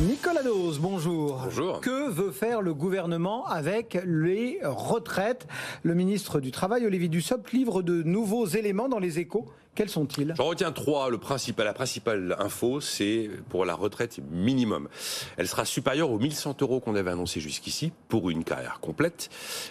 Nicolas Dose, bonjour. Bonjour. Que veut faire le gouvernement avec les retraites? Le ministre du Travail, Olivier Dussopt, livre de nouveaux éléments dans les échos. Quels sont-ils? J'en retiens trois. Le principal, la principale info, c'est pour la retraite minimum. Elle sera supérieure aux 1100 euros qu'on avait annoncé jusqu'ici pour une carrière complète.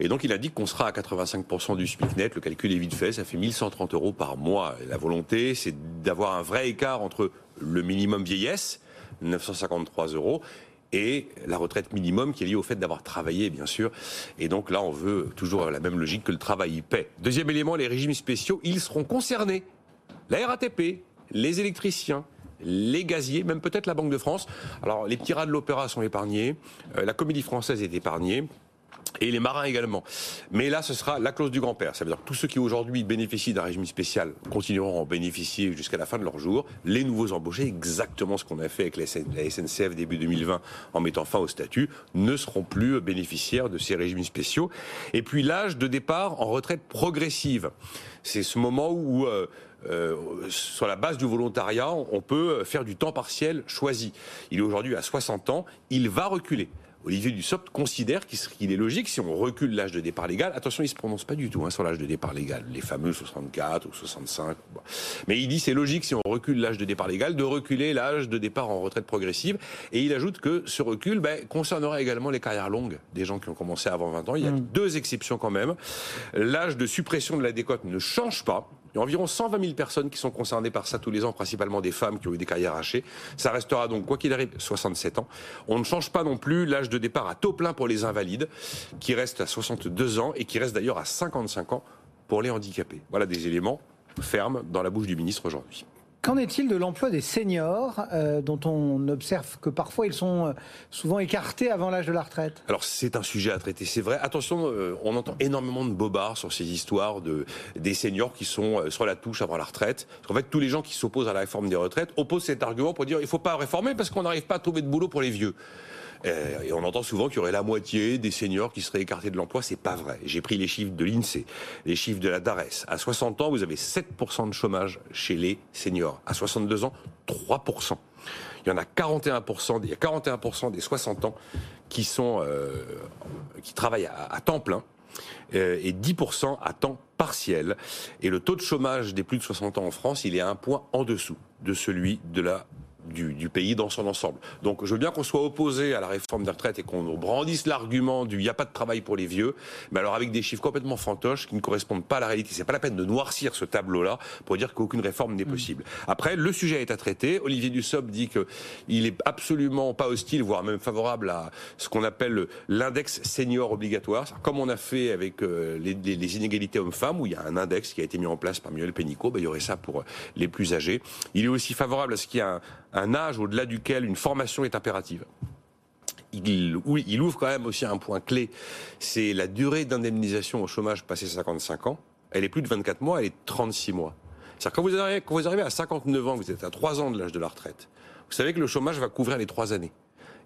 Et donc, il indique qu'on sera à 85% du SMIC net. Le calcul est vite fait. Ça fait 1130 euros par mois. la volonté, c'est d'avoir un vrai écart entre le minimum vieillesse, 953 euros, et la retraite minimum qui est liée au fait d'avoir travaillé, bien sûr. Et donc là, on veut toujours la même logique que le travail paie. Deuxième élément, les régimes spéciaux, ils seront concernés la RATP, les électriciens, les gaziers, même peut-être la Banque de France. Alors les petits rats de l'opéra sont épargnés, euh, la comédie française est épargnée. Et les marins également. Mais là, ce sera la clause du grand-père. Ça veut dire que tous ceux qui aujourd'hui bénéficient d'un régime spécial continueront à en bénéficier jusqu'à la fin de leur jour. Les nouveaux embauchés, exactement ce qu'on a fait avec la SNCF début 2020 en mettant fin au statut, ne seront plus bénéficiaires de ces régimes spéciaux. Et puis l'âge de départ en retraite progressive. C'est ce moment où... Euh, euh, sur la base du volontariat, on peut faire du temps partiel choisi. Il est aujourd'hui à 60 ans, il va reculer. Olivier Dussopt considère qu'il est logique, si on recule l'âge de départ légal, attention, il ne se prononce pas du tout hein, sur l'âge de départ légal, les fameux 64 ou 65. Mais il dit c'est logique, si on recule l'âge de départ légal, de reculer l'âge de départ en retraite progressive. Et il ajoute que ce recul ben, concernera également les carrières longues des gens qui ont commencé avant 20 ans. Il y a mm. deux exceptions quand même. L'âge de suppression de la décote ne change pas. Il y a environ 120 000 personnes qui sont concernées par ça tous les ans, principalement des femmes qui ont eu des carrières hachées. Ça restera donc, quoi qu'il arrive, 67 ans. On ne change pas non plus l'âge de départ à taux plein pour les invalides, qui reste à 62 ans et qui reste d'ailleurs à 55 ans pour les handicapés. Voilà des éléments fermes dans la bouche du ministre aujourd'hui. Qu'en est-il de l'emploi des seniors, euh, dont on observe que parfois ils sont euh, souvent écartés avant l'âge de la retraite? Alors c'est un sujet à traiter, c'est vrai. Attention, euh, on entend énormément de bobards sur ces histoires de des seniors qui sont sur la touche avant la retraite. En fait, tous les gens qui s'opposent à la réforme des retraites opposent cet argument pour dire il faut pas réformer parce qu'on n'arrive pas à trouver de boulot pour les vieux. Euh, et on entend souvent qu'il y aurait la moitié des seniors qui seraient écartés de l'emploi. C'est pas vrai. J'ai pris les chiffres de l'INSEE, les chiffres de la DARES. À 60 ans, vous avez 7% de chômage chez les seniors. À 62 ans, 3%. Il y en a 41%, il y a 41% des 60 ans euh, qui travaillent à, temps plein euh, et 10% à temps partiel. Et le taux de chômage des plus de 60 ans en France, il est à un point en dessous de celui de la du, pays dans son ensemble. Donc je veux bien qu'on soit opposé à la réforme des retraites et qu'on brandisse l'argument du il n'y a pas de travail pour les vieux, mais alors avec des chiffres complètement fantoches qui ne correspondent pas à la réalité. C'est pas la peine de noircir ce tableau-là pour dire qu'aucune réforme n'est mm. possible. Après, le sujet est à traiter. Olivier Dussopt dit qu'il est absolument pas hostile, voire même favorable à ce qu'on appelle l'index senior obligatoire. Comme on a fait avec euh, les, inégalités hommes-femmes, où il y a un index qui a été mis en place par Muriel Pénicaud, ben, il y aurait ça pour les plus âgés. Il est aussi favorable à ce qu'il y ait un un âge au-delà duquel une formation est impérative. Il, ouvre quand même aussi un point clé, c'est la durée d'indemnisation au chômage passé 55 ans. Elle est plus de 24 mois, elle est 36 mois. C'est-à-dire quand vous arrivez, quand vous arrivez à 59 ans, vous êtes à 3 ans de l'âge de la retraite, vous savez que le chômage va couvrir les 3 années.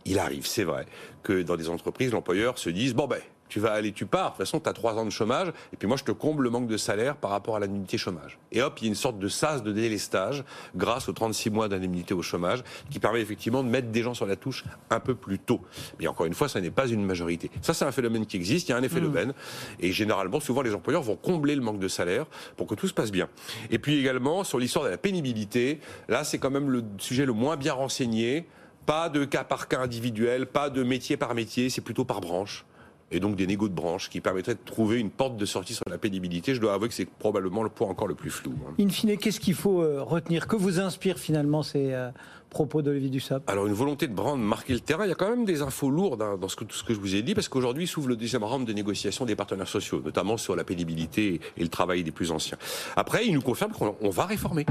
Il arrive, c'est vrai, que dans des entreprises, l'employeur se dise, bon ben, tu vas aller, tu pars. De toute façon, tu as trois ans de chômage, et puis moi, je te comble le manque de salaire par rapport à l'indemnité chômage. Et hop, il y a une sorte de sas de délestage grâce aux 36 mois d'indemnité au chômage, qui permet effectivement de mettre des gens sur la touche un peu plus tôt. Mais encore une fois, ça n'est pas une majorité. Ça, c'est un phénomène qui existe, il y a un effet de d'aubaine, et généralement, souvent, les employeurs vont combler le manque de salaire pour que tout se passe bien. Et puis également, sur l'histoire de la pénibilité, là, c'est quand même le sujet le moins bien renseigné. Pas de cas par cas individuel, pas de métier par métier, c'est plutôt par branche et donc des négos de branche qui permettraient de trouver une porte de sortie sur la pénibilité. Je dois avouer que c'est probablement le point encore le plus flou. Hein. In fine, qu'est-ce qu'il faut euh, retenir? Que vous inspire finalement ces euh, propos d'Olivier Dussopt? Alors une volonté de Brand marquer le terrain. Il y a quand même des infos lourdes hein, dans ce que, tout ce que je vous ai dit, parce qu'aujourd'hui s'ouvre le deuxième round de négociation des partenaires sociaux, notamment sur la pénibilité et le travail des plus anciens. Après, il nous confirme qu'on va réformer.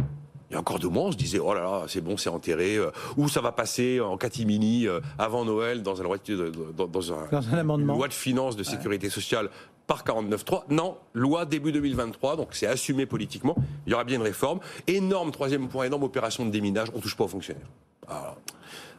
Il y a encore deux mois, on se disait, oh là là, c'est bon, c'est enterré, euh, ou ça va passer en catimini euh, avant Noël dans, un, dans, dans, un, un amendement. Une loi de finances de sécurité sociale par 49.3. Non, loi début 2023, donc c'est assumé politiquement. Il y aura bien une réforme. Énorme, troisième point, énorme opération de déminage, on touche pas aux fonctionnaires.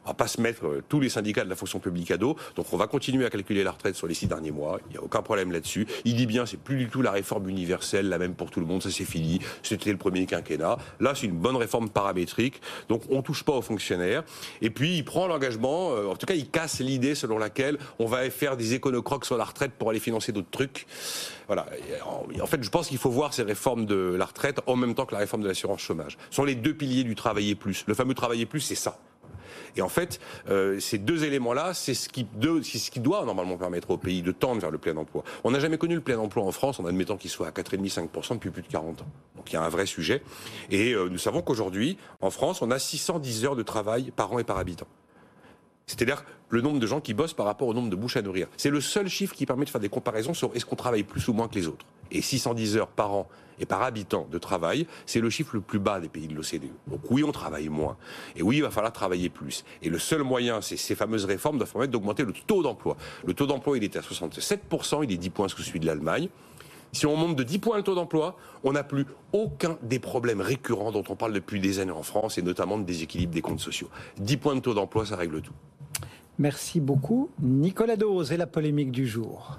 On va pas se mettre euh, tous les syndicats de la fonction publique à dos. Donc on va continuer à calculer la retraite sur les six derniers mois. Il n'y a aucun problème là-dessus. Il dit bien, c'est plus du tout la réforme universelle, la même pour tout le monde. Ça c'est fini. C'était le premier quinquennat. Là, c'est une bonne réforme paramétrique. Donc on touche pas aux fonctionnaires. Et puis il prend l'engagement. Euh, en tout cas, il casse l'idée selon laquelle on va faire des éconocrocs sur la retraite pour aller financer d'autres trucs. Voilà. En fait, je pense qu'il faut voir ces réformes de la retraite en même temps que la réforme de l'assurance chômage. Ce sont les deux piliers du travailler plus. Le fameux travailler plus, c'est ça. Et en fait, euh, ces deux éléments-là, c'est ce, qui doit normalement permettre au pays de tendre vers le plein emploi. On n'a jamais connu le plein emploi en France en admettant qu'il soit à 4,5-5% depuis plus de 40 ans. Donc il y a un vrai sujet. Et euh, nous savons qu'aujourd'hui, en France, on a 610 heures de travail par an et par habitant. C'est-à-dire le nombre de gens qui bossent par rapport au nombre de bouches à nourrir. C'est le seul chiffre qui permet de faire des comparaisons sur est-ce qu'on travaille plus ou moins que les autres. Et 610 heures par an et par habitant de travail, c'est le chiffre le plus bas des pays de l'OCDE. Donc oui, on travaille moins. Et oui, il va falloir travailler plus. Et le seul moyen, c'est ces fameuses réformes doivent permettre d'augmenter le taux d'emploi. Le taux d'emploi, il était à 67%, il est 10 points sous celui de l'Allemagne. Si on monte de 10 points le taux d'emploi, on n'a plus aucun des problèmes récurrents dont on parle depuis des années en France, et notamment de déséquilibre des comptes sociaux. 10 points de taux d'emploi, ça règle tout. Merci beaucoup. Nicolas Dose et la polémique du jour.